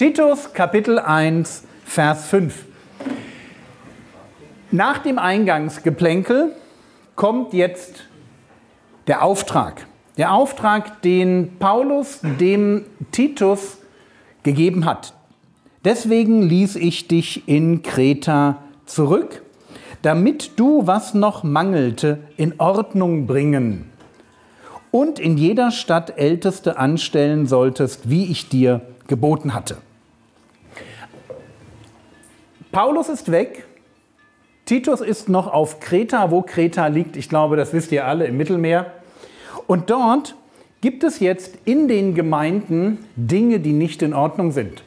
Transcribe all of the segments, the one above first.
Titus Kapitel 1, Vers 5. Nach dem Eingangsgeplänkel kommt jetzt der Auftrag. Der Auftrag, den Paulus dem Titus gegeben hat. Deswegen ließ ich dich in Kreta zurück, damit du, was noch mangelte, in Ordnung bringen und in jeder Stadt Älteste anstellen solltest, wie ich dir geboten hatte. Paulus ist weg. Titus ist noch auf Kreta, wo Kreta liegt. Ich glaube, das wisst ihr alle im Mittelmeer. Und dort gibt es jetzt in den Gemeinden Dinge, die nicht in Ordnung sind.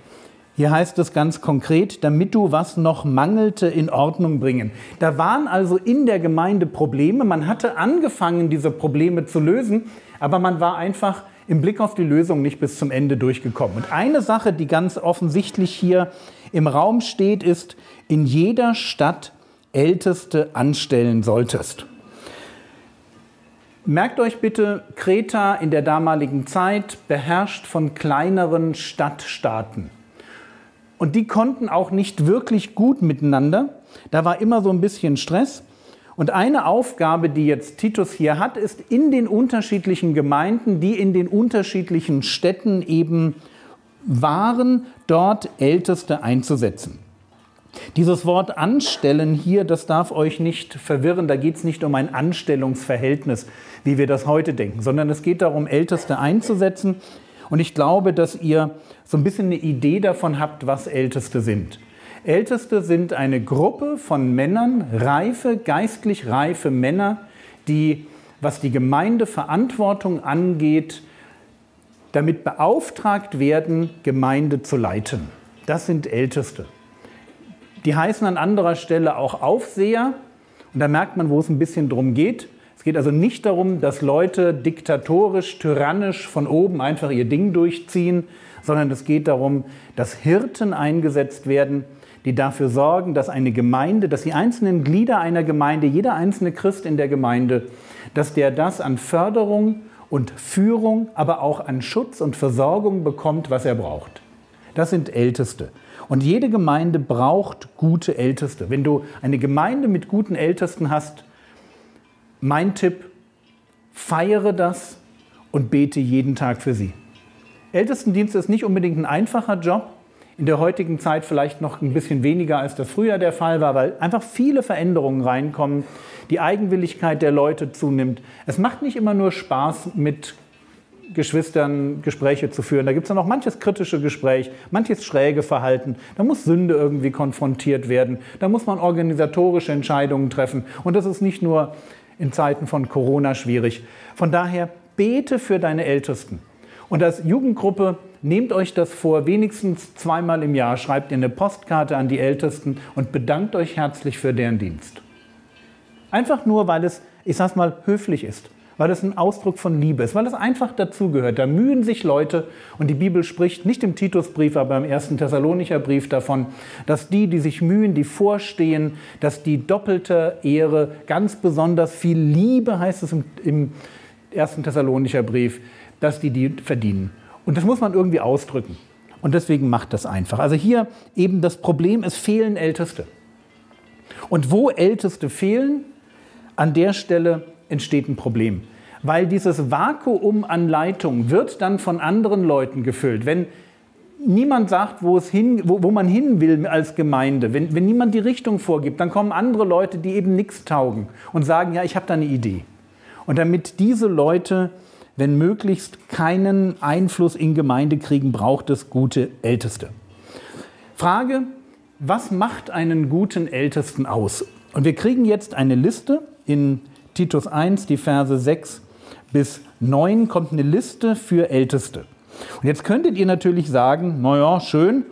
Hier heißt es ganz konkret, damit du was noch mangelte in Ordnung bringen. Da waren also in der Gemeinde Probleme. Man hatte angefangen, diese Probleme zu lösen, aber man war einfach im Blick auf die Lösung nicht bis zum Ende durchgekommen. Und eine Sache, die ganz offensichtlich hier im Raum steht, ist, in jeder Stadt Älteste anstellen solltest. Merkt euch bitte, Kreta in der damaligen Zeit beherrscht von kleineren Stadtstaaten. Und die konnten auch nicht wirklich gut miteinander. Da war immer so ein bisschen Stress. Und eine Aufgabe, die jetzt Titus hier hat, ist in den unterschiedlichen Gemeinden, die in den unterschiedlichen Städten eben waren, dort Älteste einzusetzen. Dieses Wort anstellen hier, das darf euch nicht verwirren. Da geht es nicht um ein Anstellungsverhältnis, wie wir das heute denken, sondern es geht darum, Älteste einzusetzen. Und ich glaube, dass ihr so ein bisschen eine Idee davon habt, was Älteste sind. Älteste sind eine Gruppe von Männern, reife, geistlich reife Männer, die, was die Gemeindeverantwortung angeht, damit beauftragt werden, Gemeinde zu leiten. Das sind Älteste. Die heißen an anderer Stelle auch Aufseher. Und da merkt man, wo es ein bisschen drum geht. Es geht also nicht darum, dass Leute diktatorisch, tyrannisch von oben einfach ihr Ding durchziehen, sondern es geht darum, dass Hirten eingesetzt werden, die dafür sorgen, dass eine Gemeinde, dass die einzelnen Glieder einer Gemeinde, jeder einzelne Christ in der Gemeinde, dass der das an Förderung und Führung, aber auch an Schutz und Versorgung bekommt, was er braucht. Das sind Älteste. Und jede Gemeinde braucht gute Älteste. Wenn du eine Gemeinde mit guten Ältesten hast, mein Tipp, feiere das und bete jeden Tag für sie. Ältestendienst ist nicht unbedingt ein einfacher Job, in der heutigen Zeit vielleicht noch ein bisschen weniger, als das früher der Fall war, weil einfach viele Veränderungen reinkommen, die Eigenwilligkeit der Leute zunimmt. Es macht nicht immer nur Spaß, mit Geschwistern Gespräche zu führen. Da gibt es dann auch manches kritische Gespräch, manches schräge Verhalten. Da muss Sünde irgendwie konfrontiert werden. Da muss man organisatorische Entscheidungen treffen. Und das ist nicht nur in Zeiten von Corona schwierig. Von daher bete für deine Ältesten. Und als Jugendgruppe nehmt euch das vor, wenigstens zweimal im Jahr schreibt ihr eine Postkarte an die Ältesten und bedankt euch herzlich für deren Dienst. Einfach nur, weil es, ich sag's mal, höflich ist, weil es ein Ausdruck von Liebe ist, weil es einfach dazugehört. Da mühen sich Leute und die Bibel spricht nicht im Titusbrief, aber im ersten Thessalonicher Brief davon, dass die, die sich mühen, die vorstehen, dass die doppelte Ehre, ganz besonders viel Liebe, heißt es im, im ersten Thessalonicher Brief, dass die die verdienen. Und das muss man irgendwie ausdrücken. Und deswegen macht das einfach. Also hier eben das Problem, es fehlen Älteste. Und wo Älteste fehlen, an der Stelle entsteht ein Problem. Weil dieses Vakuum an Leitung wird dann von anderen Leuten gefüllt. Wenn niemand sagt, wo, es hin, wo, wo man hin will als Gemeinde, wenn, wenn niemand die Richtung vorgibt, dann kommen andere Leute, die eben nichts taugen und sagen, ja, ich habe da eine Idee. Und damit diese Leute wenn möglichst keinen Einfluss in Gemeinde kriegen, braucht es gute Älteste. Frage, was macht einen guten Ältesten aus? Und wir kriegen jetzt eine Liste in Titus 1, die Verse 6 bis 9 kommt eine Liste für Älteste. Und jetzt könntet ihr natürlich sagen, naja, schön,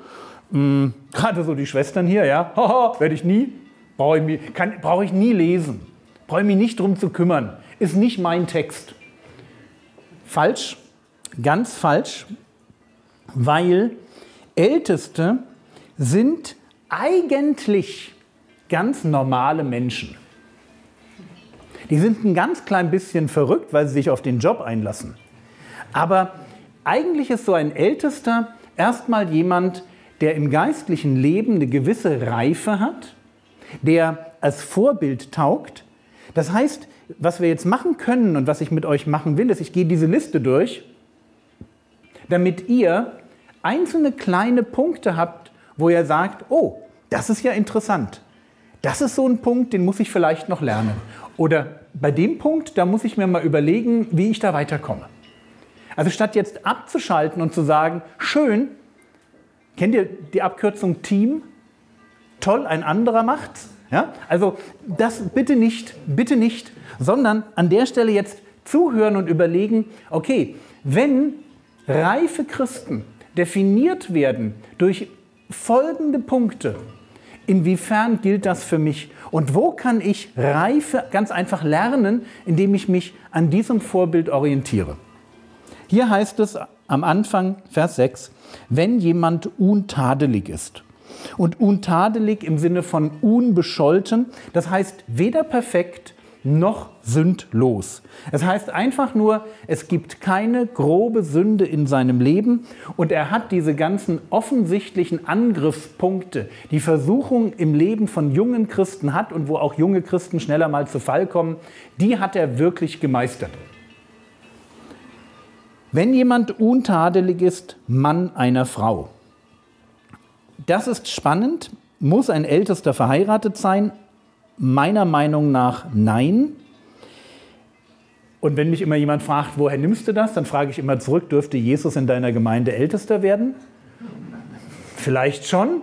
mh, gerade so die Schwestern hier, ja, werde ich nie, brauche ich, brauch ich nie lesen, brauche ich mich nicht drum zu kümmern, ist nicht mein Text. Falsch, ganz falsch, weil Älteste sind eigentlich ganz normale Menschen. Die sind ein ganz klein bisschen verrückt, weil sie sich auf den Job einlassen. Aber eigentlich ist so ein Ältester erstmal jemand, der im geistlichen Leben eine gewisse Reife hat, der als Vorbild taugt. Das heißt, was wir jetzt machen können und was ich mit euch machen will, ist, ich gehe diese Liste durch, damit ihr einzelne kleine Punkte habt, wo ihr sagt, oh, das ist ja interessant. Das ist so ein Punkt, den muss ich vielleicht noch lernen. Oder bei dem Punkt, da muss ich mir mal überlegen, wie ich da weiterkomme. Also statt jetzt abzuschalten und zu sagen, schön, kennt ihr die Abkürzung Team? Toll, ein anderer macht's. Ja? Also das bitte nicht, bitte nicht, sondern an der Stelle jetzt zuhören und überlegen, okay, wenn reife Christen definiert werden durch folgende Punkte, inwiefern gilt das für mich und wo kann ich Reife ganz einfach lernen, indem ich mich an diesem Vorbild orientiere. Hier heißt es am Anfang, Vers 6, wenn jemand untadelig ist. Und untadelig im Sinne von unbescholten, das heißt weder perfekt noch sündlos. Es heißt einfach nur, es gibt keine grobe Sünde in seinem Leben und er hat diese ganzen offensichtlichen Angriffspunkte, die Versuchung im Leben von jungen Christen hat und wo auch junge Christen schneller mal zu Fall kommen, die hat er wirklich gemeistert. Wenn jemand untadelig ist, Mann einer Frau. Das ist spannend. Muss ein Ältester verheiratet sein? Meiner Meinung nach nein. Und wenn mich immer jemand fragt, woher nimmst du das, dann frage ich immer zurück, dürfte Jesus in deiner Gemeinde Ältester werden? Vielleicht schon.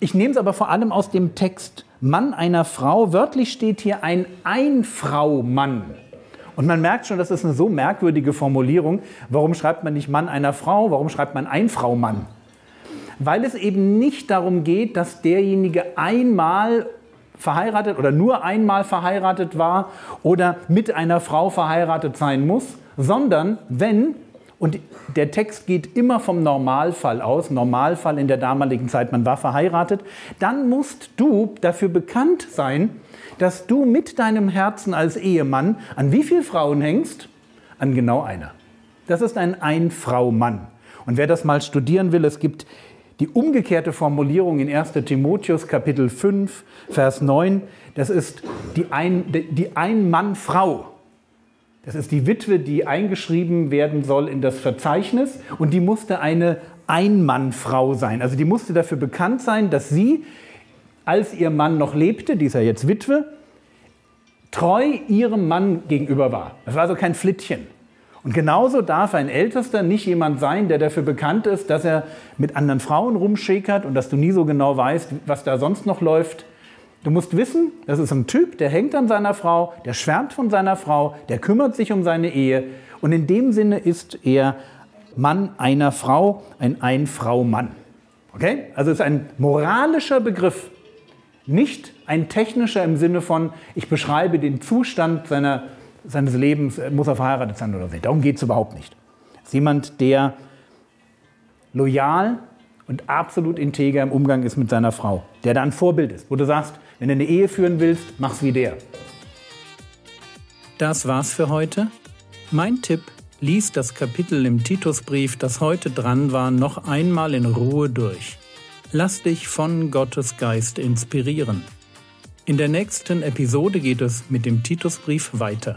Ich nehme es aber vor allem aus dem Text Mann einer Frau. Wörtlich steht hier ein Einfrau-Mann. Und man merkt schon, das ist eine so merkwürdige Formulierung. Warum schreibt man nicht Mann einer Frau? Warum schreibt man ein Frau Mann? Weil es eben nicht darum geht, dass derjenige einmal verheiratet oder nur einmal verheiratet war oder mit einer Frau verheiratet sein muss, sondern wenn, und der Text geht immer vom Normalfall aus, Normalfall in der damaligen Zeit, man war verheiratet, dann musst du dafür bekannt sein, dass du mit deinem Herzen als Ehemann an wie viele Frauen hängst? An genau einer. Das ist ein Ein-Frau-Mann. Und wer das mal studieren will, es gibt die umgekehrte Formulierung in 1 Timotheus Kapitel 5, Vers 9. Das ist die Ein-Mann-Frau. Das ist die Witwe, die eingeschrieben werden soll in das Verzeichnis und die musste eine Ein-Mann-Frau sein. Also die musste dafür bekannt sein, dass sie als ihr Mann noch lebte, die ist ja jetzt Witwe, treu ihrem Mann gegenüber war. Das war also kein Flittchen. Und genauso darf ein Ältester nicht jemand sein, der dafür bekannt ist, dass er mit anderen Frauen rumschäkert und dass du nie so genau weißt, was da sonst noch läuft. Du musst wissen, das ist ein Typ, der hängt an seiner Frau, der schwärmt von seiner Frau, der kümmert sich um seine Ehe. Und in dem Sinne ist er Mann einer Frau, ein Ein-Frau-Mann. Okay? Also es ist ein moralischer Begriff. Nicht ein technischer im Sinne von, ich beschreibe den Zustand seiner, seines Lebens, äh, muss er verheiratet sein oder nicht. Darum geht es überhaupt nicht. Es ist jemand, der loyal und absolut integer im Umgang ist mit seiner Frau, der da ein Vorbild ist, wo du sagst, wenn du eine Ehe führen willst, mach's wie der. Das war's für heute. Mein Tipp, lies das Kapitel im Titusbrief, das heute dran war, noch einmal in Ruhe durch. Lass dich von Gottes Geist inspirieren. In der nächsten Episode geht es mit dem Titusbrief weiter.